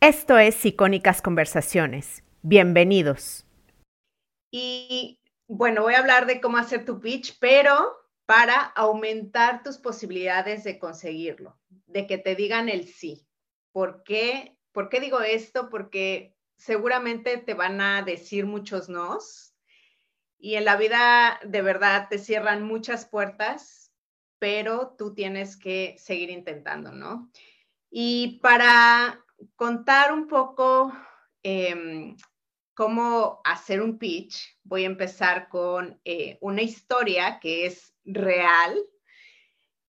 Esto es Icónicas Conversaciones. Bienvenidos. Y bueno, voy a hablar de cómo hacer tu pitch, pero para aumentar tus posibilidades de conseguirlo, de que te digan el sí. ¿Por qué? ¿Por qué digo esto? Porque seguramente te van a decir muchos nos y en la vida de verdad te cierran muchas puertas, pero tú tienes que seguir intentando, ¿no? Y para contar un poco em, cómo hacer un pitch, voy a empezar con eh, una historia que es real.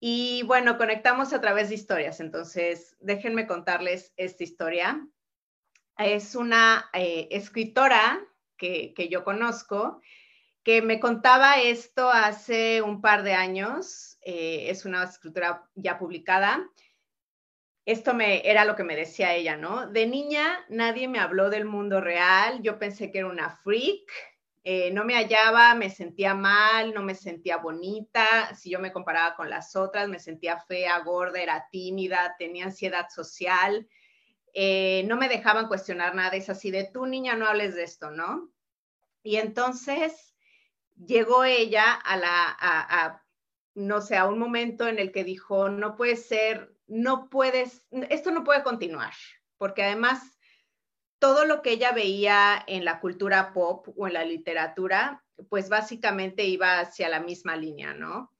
Y bueno, conectamos a través de historias. Entonces, déjenme contarles esta historia. Es una eh, escritora que, que yo conozco que me contaba esto hace un par de años. Eh, es una escritura ya publicada esto me era lo que me decía ella, ¿no? De niña nadie me habló del mundo real, yo pensé que era una freak, eh, no me hallaba, me sentía mal, no me sentía bonita, si yo me comparaba con las otras, me sentía fea, gorda, era tímida, tenía ansiedad social, eh, no me dejaban cuestionar nada, es así de tú niña no hables de esto, ¿no? Y entonces llegó ella a la, a, no sé, a un momento en el que dijo, no puede ser no puedes, esto no puede continuar, porque además todo lo que ella veía en la cultura pop o en la literatura, pues básicamente iba hacia la misma línea, ¿no?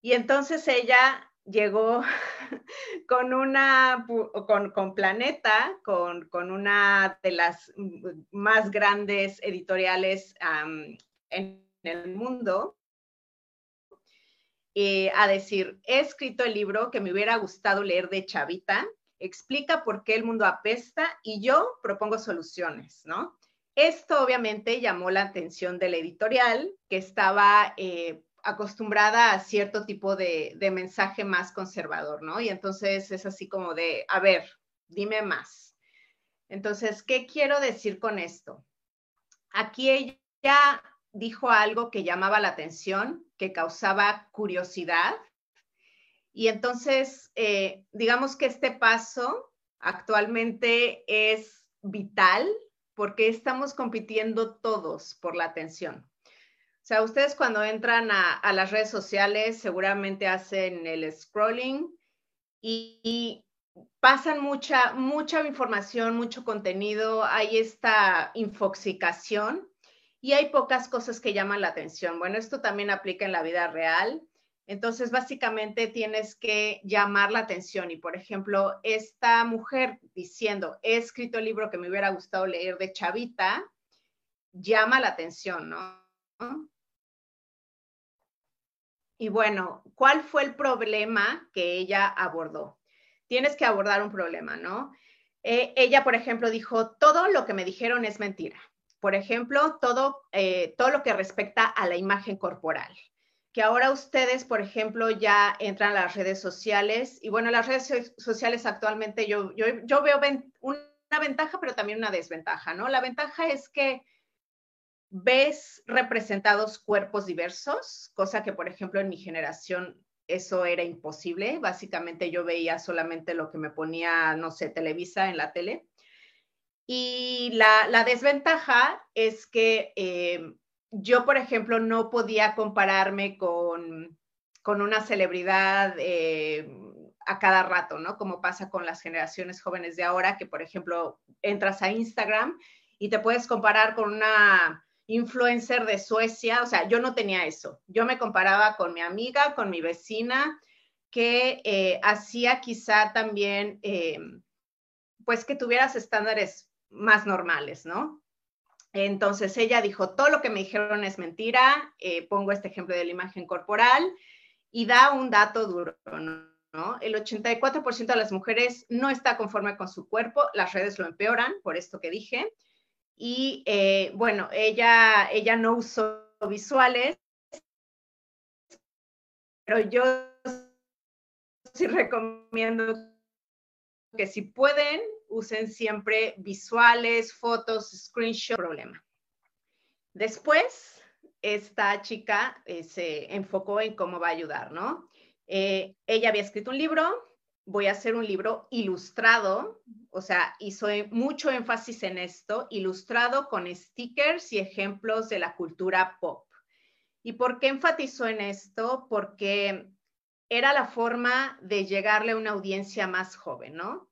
Y entonces ella llegó con una, con, Planeta, con, una de las más grandes editoriales en el mundo, eh, a decir, he escrito el libro que me hubiera gustado leer de Chavita, explica por qué el mundo apesta y yo propongo soluciones, ¿no? Esto obviamente llamó la atención de la editorial, que estaba eh, acostumbrada a cierto tipo de, de, mensaje más conservador, ¿no? Y entonces es así como de, a ver, dime más. Entonces, ¿qué quiero decir con esto? Aquí ella dijo algo que llamaba la atención, que causaba curiosidad. Y entonces, eh, digamos que este paso actualmente es vital porque estamos compitiendo todos por la atención. O sea, ustedes cuando entran a, las redes sociales seguramente hacen el scrolling y, y, pasan mucha, mucha información, mucho contenido, hay esta infoxicación y hay pocas cosas que llaman la atención. Bueno, esto también aplica en la vida real. Entonces, básicamente tienes que llamar la atención. Y, por ejemplo, esta mujer diciendo, he escrito el libro que me hubiera gustado leer de Chavita, llama la atención, ¿no? Y bueno, ¿cuál fue el problema que ella abordó? Tienes que abordar un problema, ¿no? Eh, ella, por ejemplo, dijo, todo lo que me dijeron es mentira. Por ejemplo, todo, eh, todo lo que respecta a la imagen corporal que ahora ustedes, por ejemplo, ya entran a las redes sociales y bueno, las redes sociales actualmente yo, yo, yo veo una ventaja, pero también una desventaja, ¿no? La ventaja es que ves representados cuerpos diversos, cosa que, por ejemplo, en mi generación eso era imposible. Básicamente yo veía solamente lo que me ponía, no sé, Televisa en la tele. Y la, desventaja es que eh, yo, por ejemplo, no podía compararme con, una celebridad eh, a cada rato, ¿no? Como pasa con las generaciones jóvenes de ahora, que, por ejemplo, entras a Instagram y te puedes comparar con una influencer de Suecia. O sea, yo no tenía eso. Yo me comparaba con mi amiga, con mi vecina, que eh, hacía quizá también, pues, que tuvieras estándares más normales, ¿no? Entonces ella dijo, todo lo que me dijeron es mentira, eh, pongo este ejemplo de la imagen corporal y da un dato duro, ¿no? El 84% de las mujeres no está conforme con su cuerpo, las redes lo empeoran, por esto que dije. Y eh, bueno, ella, ella no usó visuales, pero yo sí recomiendo que si pueden, usen siempre visuales, fotos, screenshot, problema. Después, esta chica eh, se enfocó en cómo va a ayudar, ¿no? Eh, ella había escrito un libro, voy a hacer un libro ilustrado, o sea, hizo mucho énfasis en esto, ilustrado con stickers y ejemplos de la cultura pop. ¿Y por qué enfatizó en esto? Porque era la forma de llegarle a una audiencia más joven, ¿no?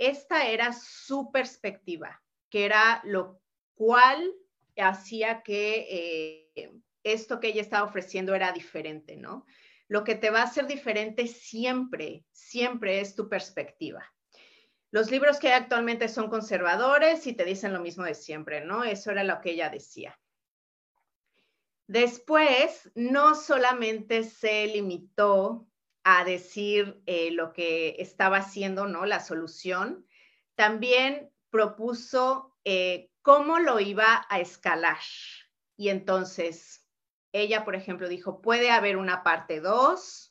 Esta era su perspectiva, que era lo cual hacía que eh, esto que ella estaba ofreciendo era diferente, ¿no? Lo que te va a hacer diferente siempre, siempre es tu perspectiva. Los libros que hay actualmente son conservadores y te dicen lo mismo de siempre, ¿no? Eso era lo que ella decía. Después, no solamente se limitó a decir eh, lo que estaba haciendo, ¿no? La solución, también propuso eh, cómo lo iba a escalar. Y entonces, ella, por ejemplo, dijo, puede haber una parte 2,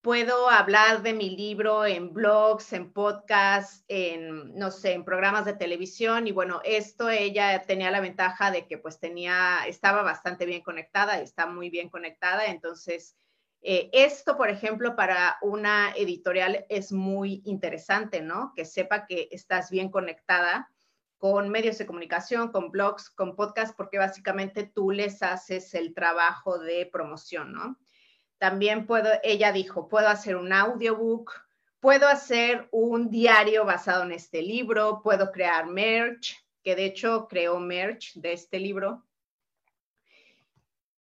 puedo hablar de mi libro en blogs, en podcasts, en, no sé, en programas de televisión. Y bueno, esto ella tenía la ventaja de que pues tenía, estaba bastante bien conectada, está muy bien conectada. Entonces, eh, esto, por ejemplo, para una editorial es muy interesante, ¿no? Que sepa que estás bien conectada con medios de comunicación, con blogs, con podcasts, porque básicamente tú les haces el trabajo de promoción, ¿no? También puedo, ella dijo, puedo hacer un audiobook, puedo hacer un diario basado en este libro, puedo crear merch, que de hecho creó merch de este libro.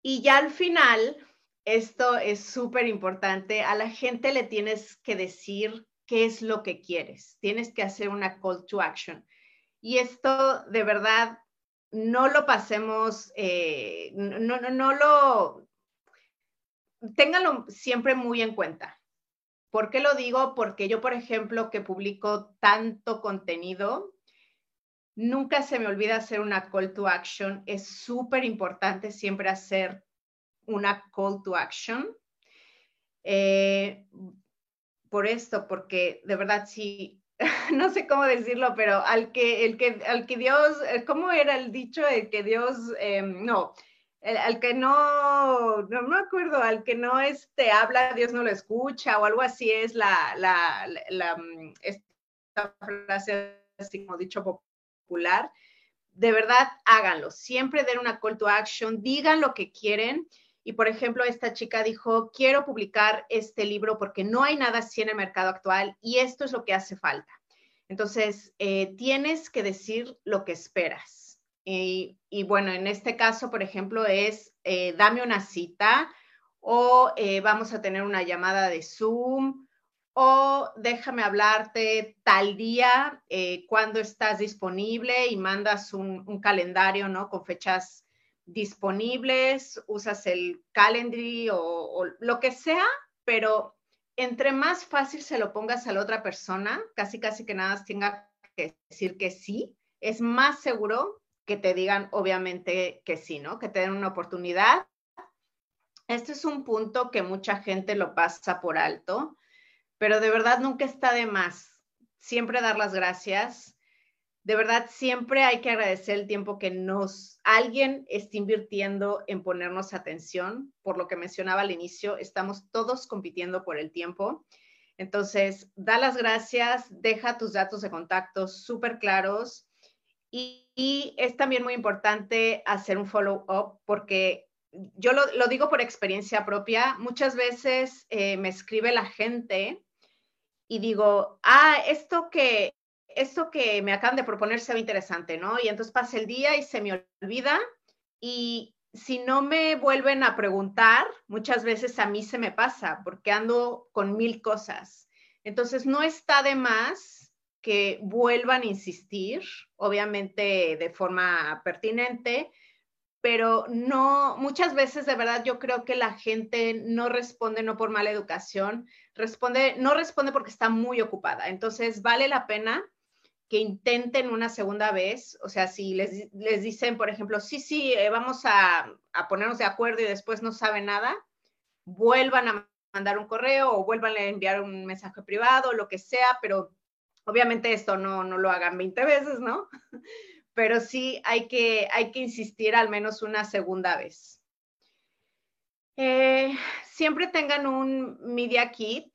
Y ya al final, esto es súper importante, a la gente le tienes que decir qué es lo que quieres, tienes que hacer una call to action. Y esto de verdad no lo pasemos, eh, no, no, no, lo, ténganlo siempre muy en cuenta. ¿Por qué lo digo? Porque yo, por ejemplo, que publico tanto contenido, nunca se me olvida hacer una call to action. Es súper importante siempre hacer una call to action. Eh, por esto, porque de verdad sí, no sé cómo decirlo, pero al que, el que, al que Dios, ¿cómo era el dicho? El que Dios, eh, no, al que no, no me acuerdo, al que no este, habla, Dios no lo escucha, o algo así es la, la, la, mm, esta frase, así como dicho popular. De verdad, háganlo. Siempre den una call to action, digan lo que quieren. Y por ejemplo, esta chica dijo, quiero publicar este libro porque no hay nada así en el mercado actual y esto es lo que hace falta. Entonces, eh, tienes que decir lo que esperas y, bueno, en este caso, por ejemplo, es eh, dame una cita o eh, vamos a tener una llamada de Zoom o déjame hablarte tal día eh, cuando estás disponible y mandas un, calendario, ¿no? Con fechas disponibles, usas el calendry o, o, lo que sea, pero entre más fácil se lo pongas a la otra persona, casi casi que nada tenga que decir que sí, es más seguro que te digan obviamente que sí, ¿no? Que te den una oportunidad. Este es un punto que mucha gente lo pasa por alto, pero de verdad nunca está de más. Siempre dar las gracias. De verdad, siempre hay que agradecer el tiempo que nos alguien está invirtiendo en ponernos atención. Por lo que mencionaba al inicio, estamos todos compitiendo por el tiempo. Entonces, da las gracias, deja tus datos de contacto súper claros y, es también muy importante hacer un follow-up porque yo lo, digo por experiencia propia, muchas veces eh, me escribe la gente y digo, ah, esto que, esto que me acaban de proponer se ve interesante, ¿no? Y entonces pasa el día y se me olvida y si no me vuelven a preguntar, muchas veces a mí se me pasa porque ando con mil cosas. Entonces no está de más que vuelvan a insistir, obviamente de forma pertinente, pero no, muchas veces de verdad yo creo que la gente no responde no por mala educación, responde, no responde porque está muy ocupada. Entonces vale la pena que intenten una segunda vez, o sea, si les, les dicen, por ejemplo, sí, sí, eh, vamos a, a, ponernos de acuerdo y después no saben nada, vuelvan a mandar un correo o vuelvan a enviar un mensaje privado, lo que sea, pero Obviamente esto no, no lo hagan 20 veces, ¿no? Pero sí hay que, hay que insistir al menos una segunda vez. Eh, siempre tengan un Media Kit.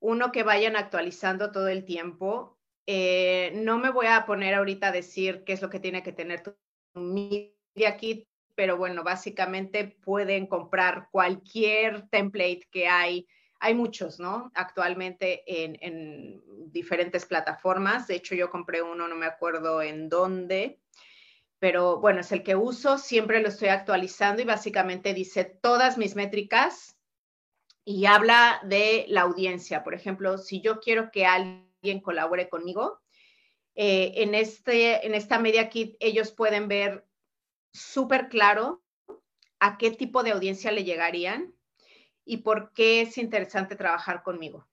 uno que vayan actualizando todo el tiempo. Eh, no me voy a poner ahorita a decir qué es lo que tiene que tener tu Media Kit, pero bueno, básicamente pueden comprar cualquier template que hay. Hay muchos, ¿no? Actualmente en, en diferentes plataformas. De hecho, yo compré uno, no me acuerdo en dónde, pero bueno, es el que uso, siempre lo estoy actualizando y básicamente dice todas mis métricas y habla de la audiencia. Por ejemplo, si yo quiero que alguien colabore conmigo, eh, en, este, en esta Media Kit ellos pueden ver súper claro a qué tipo de audiencia le llegarían y por qué es interesante trabajar conmigo.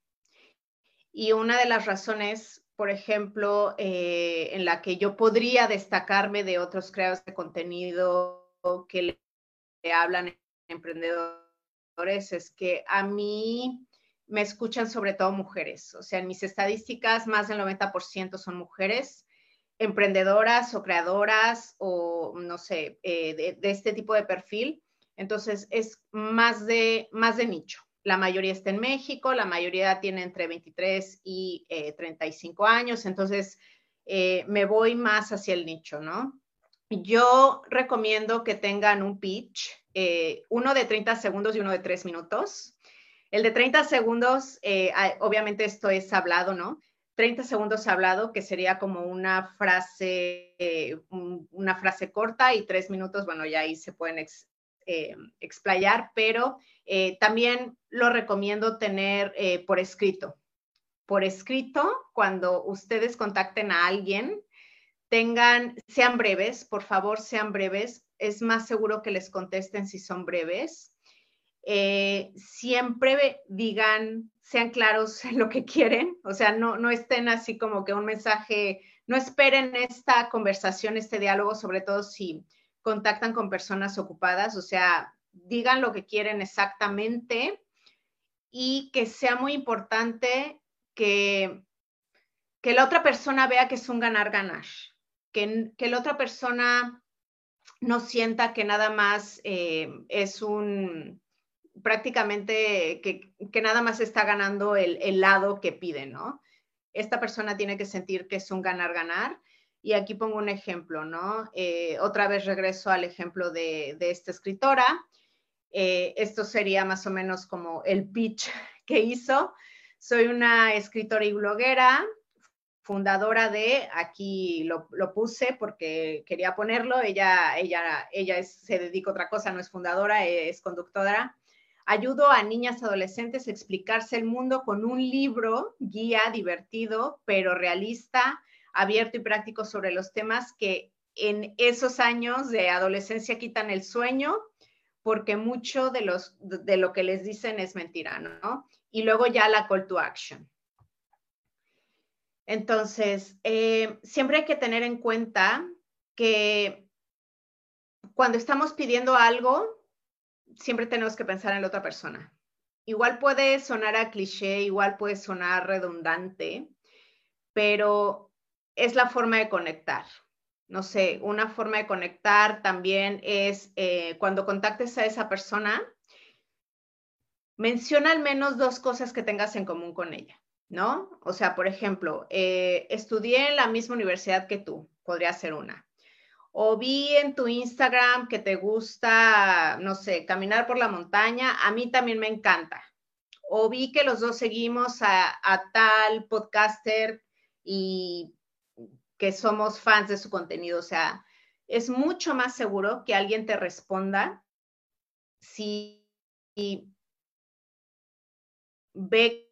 Y una de las razones por ejemplo, eh, en la que yo podría destacarme de otros creadores de contenido que le, hablan emprendedores, es que a mí me escuchan sobre todo mujeres. O sea, en mis estadísticas, más del 90% son mujeres emprendedoras o creadoras o, no sé, eh, de, este tipo de perfil. Entonces, es más de, más de nicho. La mayoría está en México, la mayoría tiene entre 23 y 35 eh, años, entonces eh, me voy más hacia el nicho, ¿no? Yo recomiendo que tengan un pitch, uno de 30 segundos y uno de 3 minutos. El de 30 segundos, obviamente esto es hablado, ¿no? 30 segundos hablado, que sería como una frase, una frase corta y 3 minutos, bueno, ya ahí se pueden explayar, pero eh, también lo recomiendo tener eh, por escrito. Por escrito, cuando ustedes contacten a alguien, tengan, sean breves, por favor, sean breves. Es más seguro que les contesten si son breves. Eh, siempre digan, sean claros en lo que quieren, o sea, no, no estén así como que un mensaje, no esperen esta conversación, este diálogo, sobre todo si contactan con personas ocupadas, o sea, digan lo que quieren exactamente y que sea muy importante que, que la otra persona vea que es un ganar-ganar, que, que, la otra persona no sienta que nada más eh, es un, prácticamente, que, nada más está ganando el, lado que pide, ¿no? Esta persona tiene que sentir que es un ganar-ganar. Y aquí pongo un ejemplo, ¿no? Eh, otra vez regreso al ejemplo de, de esta escritora. Eh, esto sería más o menos como el pitch que hizo. Soy una escritora y bloguera, fundadora de, aquí lo, puse porque quería ponerlo, ella, ella, ella se dedica a otra cosa, no es fundadora, es conductora. Ayudo a niñas adolescentes a explicarse el mundo con un libro, guía divertido, pero realista, abierto y práctico sobre los temas que en esos años de adolescencia quitan el sueño porque mucho de, los, de lo que les dicen es mentira, ¿no? Y luego ya la call to action. Entonces, eh, siempre hay que tener en cuenta que cuando estamos pidiendo algo, siempre tenemos que pensar en la otra persona. Igual puede sonar a cliché, igual puede sonar redundante, pero es la forma de conectar no sé, una forma de conectar también es eh, cuando contactes a esa persona, menciona al menos dos cosas que tengas en común con ella, ¿no? O sea, por ejemplo, eh, estudié en la misma universidad que tú, podría ser una. O vi en tu Instagram que te gusta, no sé, caminar por la montaña, a mí también me encanta. O vi que los dos seguimos a, tal podcaster y que somos fans de su contenido. O sea, es mucho más seguro que alguien te responda si ve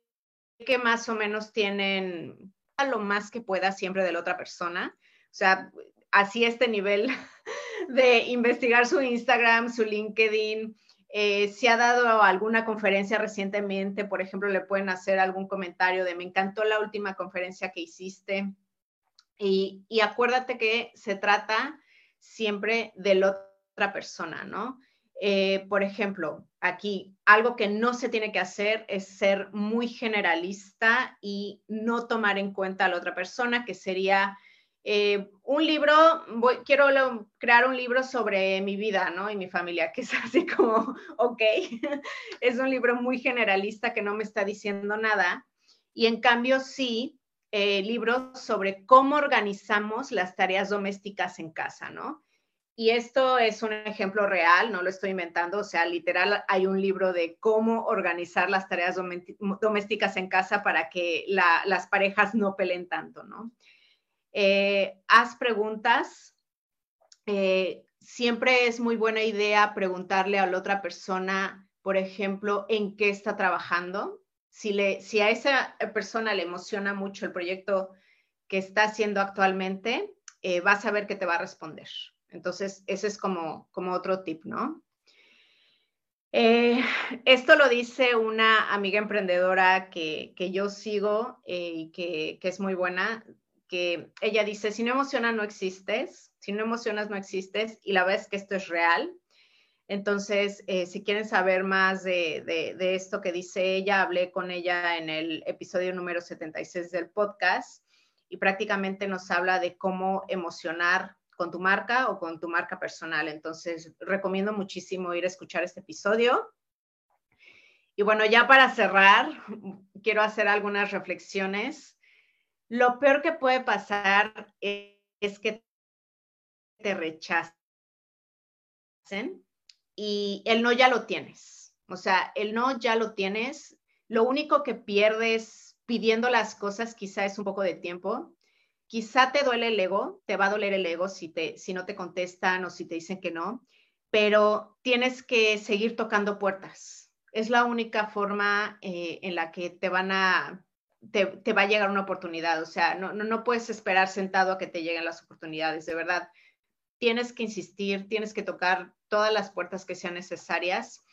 que más o menos tienen a lo más que pueda siempre de la otra persona. O sea, así este nivel de investigar su Instagram, su LinkedIn. Eh, si ha dado alguna conferencia recientemente, por ejemplo, le pueden hacer algún comentario de me encantó la última conferencia que hiciste y, acuérdate que se trata siempre de la otra persona, ¿no? Eh, por ejemplo, aquí algo que no se tiene que hacer es ser muy generalista y no tomar en cuenta a la otra persona, que sería eh, un libro, voy, quiero crear un libro sobre mi vida, ¿no? Y mi familia, que es así como, ok, es un libro muy generalista que no me está diciendo nada. Y en cambio, sí, eh, libros sobre cómo organizamos las tareas domésticas en casa, ¿no? Y esto es un ejemplo real, no lo estoy inventando, o sea, literal hay un libro de cómo organizar las tareas domésticas en casa para que las parejas no peleen tanto, ¿no? Eh, haz preguntas. Eh, siempre es muy buena idea preguntarle a la otra persona, por ejemplo, en qué está trabajando. Si, a esa persona le emociona mucho el proyecto que está haciendo actualmente, eh, vas a ver que te va a responder. Entonces, ese es como, como otro tip, ¿no? Esto lo dice una amiga emprendedora que, yo sigo y que, es muy buena, que ella dice, si no emocionas, no existes, si no emocionas, no existes, y la verdad es que esto es real. Entonces, eh, si quieren saber más de, de, esto que dice ella, hablé con ella en el episodio número 76 del podcast y prácticamente nos habla de cómo emocionar con tu marca o con tu marca personal. Entonces, recomiendo muchísimo ir a escuchar este episodio. Y bueno, ya para cerrar, quiero hacer algunas reflexiones. Lo peor que puede pasar es que te rechacen y el no ya lo tienes. O sea, el no ya lo tienes. Lo único que pierdes pidiendo las cosas quizá es un poco de tiempo Quizá te duele el ego, te va a doler el ego si, te, si no te contestan o si te dicen que no, pero tienes que seguir tocando puertas. Es la única forma eh, en la que te van a, te, va a llegar una oportunidad. O sea, no, no, no puedes esperar sentado a que te lleguen las oportunidades, de verdad. Tienes que insistir, tienes que tocar todas las puertas que sean necesarias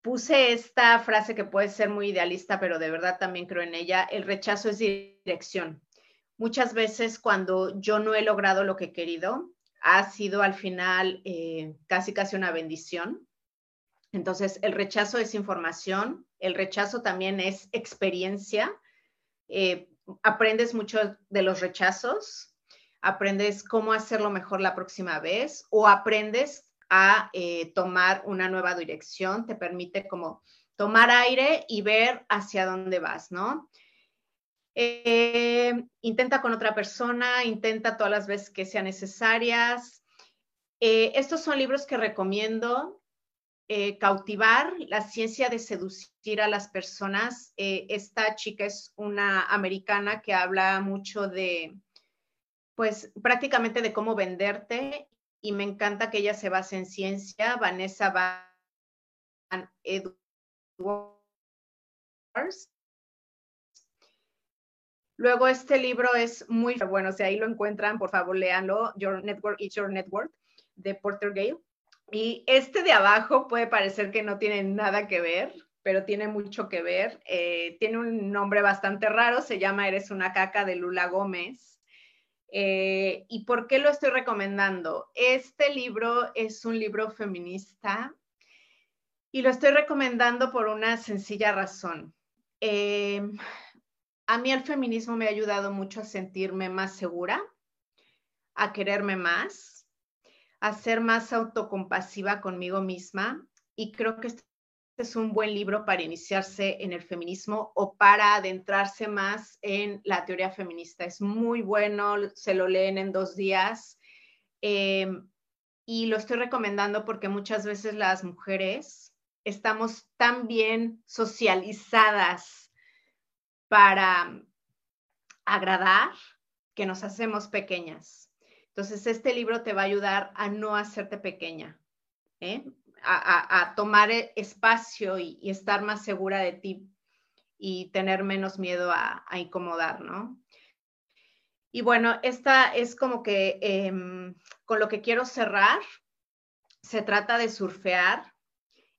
puse esta frase que puede ser muy idealista, pero de verdad también creo en ella, el rechazo es dirección muchas veces cuando yo no he logrado lo que he querido, ha sido al final eh, casi casi una bendición. Entonces, el rechazo es información, el rechazo también es experiencia. Eh, aprendes mucho de los rechazos, aprendes cómo hacerlo mejor la próxima vez o aprendes a eh, tomar una nueva dirección, te permite como tomar aire y ver hacia dónde vas, ¿no? Eh, intenta con otra persona, intenta todas las veces que sean necesarias. Estos son libros que recomiendo. Eh, cautivar, la ciencia de seducir a las personas. esta chica es una americana que habla mucho de, pues prácticamente de cómo venderte y me encanta que ella se base en ciencia. Vanessa Van Edwards Luego, este libro es muy bueno, si ahí lo encuentran, por favor, léanlo, Your Network is Your Network, de Porter Gale. Y este de abajo puede parecer que no tiene nada que ver, pero tiene mucho que ver. Eh, tiene un nombre bastante raro, se llama Eres una caca de Lula Gómez. Eh, ¿Y por qué lo estoy recomendando? Este libro es un libro feminista y lo estoy recomendando por una sencilla razón. Eh, a mí el feminismo me ha ayudado mucho a sentirme más segura, a quererme más, a ser más autocompasiva conmigo misma y creo que este es un buen libro para iniciarse en el feminismo o para adentrarse más en la teoría feminista. Es muy bueno, se lo leen en dos días em, y lo estoy recomendando porque muchas veces las mujeres estamos tan bien socializadas para agradar que nos hacemos pequeñas. Entonces, este libro te va a ayudar a no hacerte pequeña, ¿eh? a, tomar e, espacio y, estar más segura de ti y tener menos miedo a, incomodar, ¿no? Y bueno, esta es como que em, con lo que quiero cerrar. Se trata de surfear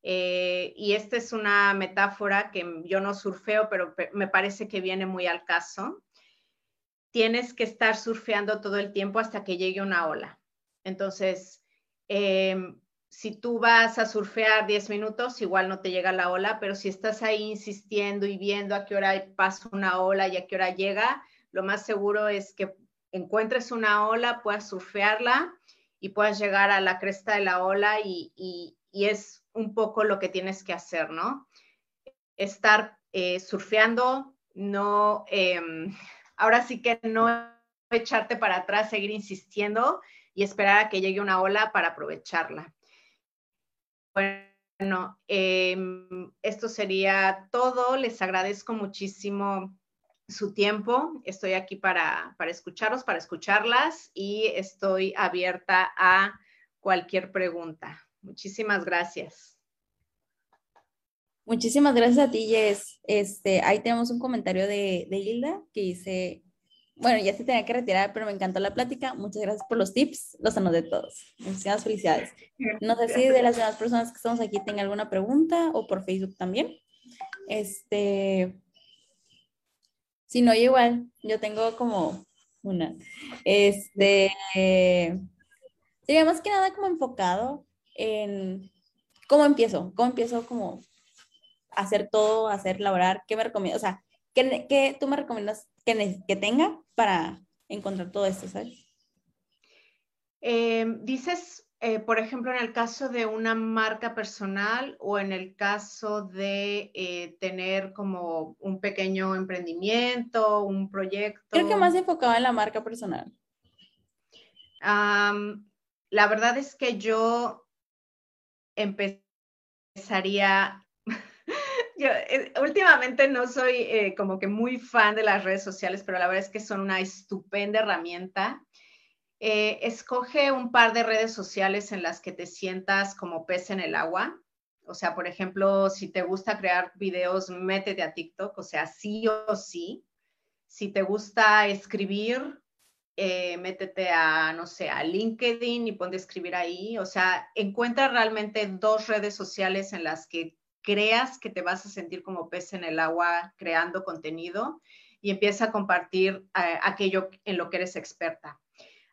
eh, y esta es una metáfora que yo no surfeo, pero me parece que viene muy al caso. Tienes que estar surfeando todo el tiempo hasta que llegue una ola. Entonces, em, si tú vas a surfear 10 minutos, igual no te llega la ola, pero si estás ahí insistiendo y viendo a qué hora pasa una ola y a qué hora llega, lo más seguro es que encuentres una ola, puedas surfearla y puedas llegar a la cresta de la ola y, es un poco lo que tienes que hacer, ¿no? Estar eh, surfeando no, em, ahora sí que no echarte para atrás, seguir insistiendo y esperar a que llegue una ola para aprovecharla. Bueno, em, esto sería todo. Les agradezco muchísimo su tiempo. Estoy aquí para, para escucharlos, para escucharlas y estoy abierta a cualquier pregunta. Muchísimas gracias. Muchísimas gracias a ti, Jess. Este, ahí tenemos un comentario de, de Hilda que dice, bueno, ya se tenía que retirar, pero me encantó la plática. Muchas gracias por los tips, los anoté todos. Muchísimas felicidades. No sé si de las demás personas que estamos aquí tengan alguna pregunta o por Facebook también. Este, si no, igual, yo tengo como una. Este, sería más que nada como enfocado en cómo empiezo, cómo empiezo como hacer todo, hacer, laborar, qué me recomiendas, o sea, ¿qué, tú me recomiendas que, que tenga para encontrar todo esto, sabes? Em, dices, eh, por ejemplo, en el caso de una marca personal o en el caso de eh, tener como un pequeño emprendimiento, un proyecto. Creo que más enfocado en la marca personal. la verdad es que yo empezaría yo eh, últimamente no soy eh, como que muy fan de las redes sociales, pero la verdad es que son una estupenda herramienta. Eh, escoge un par de redes sociales en las que te sientas como pez en el agua. O sea, por ejemplo, si te gusta crear videos, métete a TikTok, o sea, sí o sí. Si te gusta escribir, métete a, no sé, a LinkedIn y ponte a escribir ahí. O sea, encuentra realmente dos redes sociales en las que creas que te vas a sentir como pez en el agua creando contenido y empieza a compartir eh, aquello en lo que eres experta.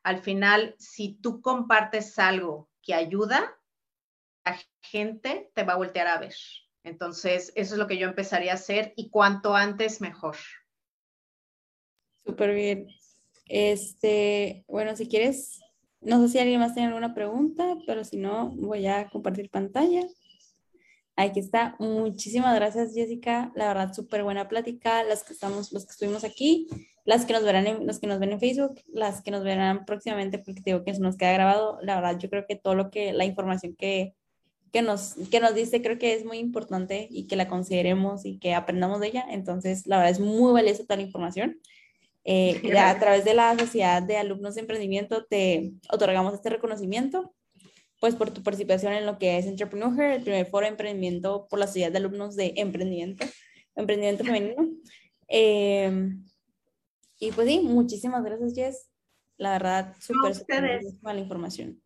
Al final, si tú compartes algo que ayuda, la gente te va a voltear a ver. Entonces, eso es lo que yo empezaría a hacer y cuanto antes mejor. Súper bien. Este, bueno, si quieres, no sé si alguien más tiene alguna pregunta, pero si no, voy a compartir pantalla. Aquí está. Muchísimas gracias, Jessica. La verdad, súper buena plática. Las que estamos, los que estuvimos aquí, las que nos verán, en, los que nos ven en Facebook, las que nos verán próximamente, porque digo que eso nos queda grabado. La verdad, yo creo que todo lo que, la información que, que nos, que nos dice, creo que es muy importante y que la consideremos y que aprendamos de ella. Entonces, la verdad, es muy valiosa toda la información. Eh, a través de la Sociedad de Alumnos de Emprendimiento te otorgamos este reconocimiento pues por tu participación en lo que es Entrepreneur, el primer foro de emprendimiento por la sociedad de alumnos de emprendimiento, emprendimiento femenino. Em, y pues sí, muchísimas gracias, Jess. La verdad, súper, súper la información.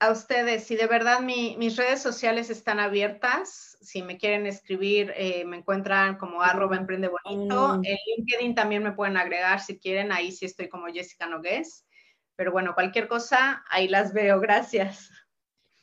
A ustedes, si de verdad mis redes sociales están abiertas, si me quieren escribir, eh, me encuentran como arroba emprende bonito. En LinkedIn también me pueden agregar si quieren, ahí sí estoy como Jessica Nogués. Pero bueno, cualquier cosa, ahí las veo. Gracias.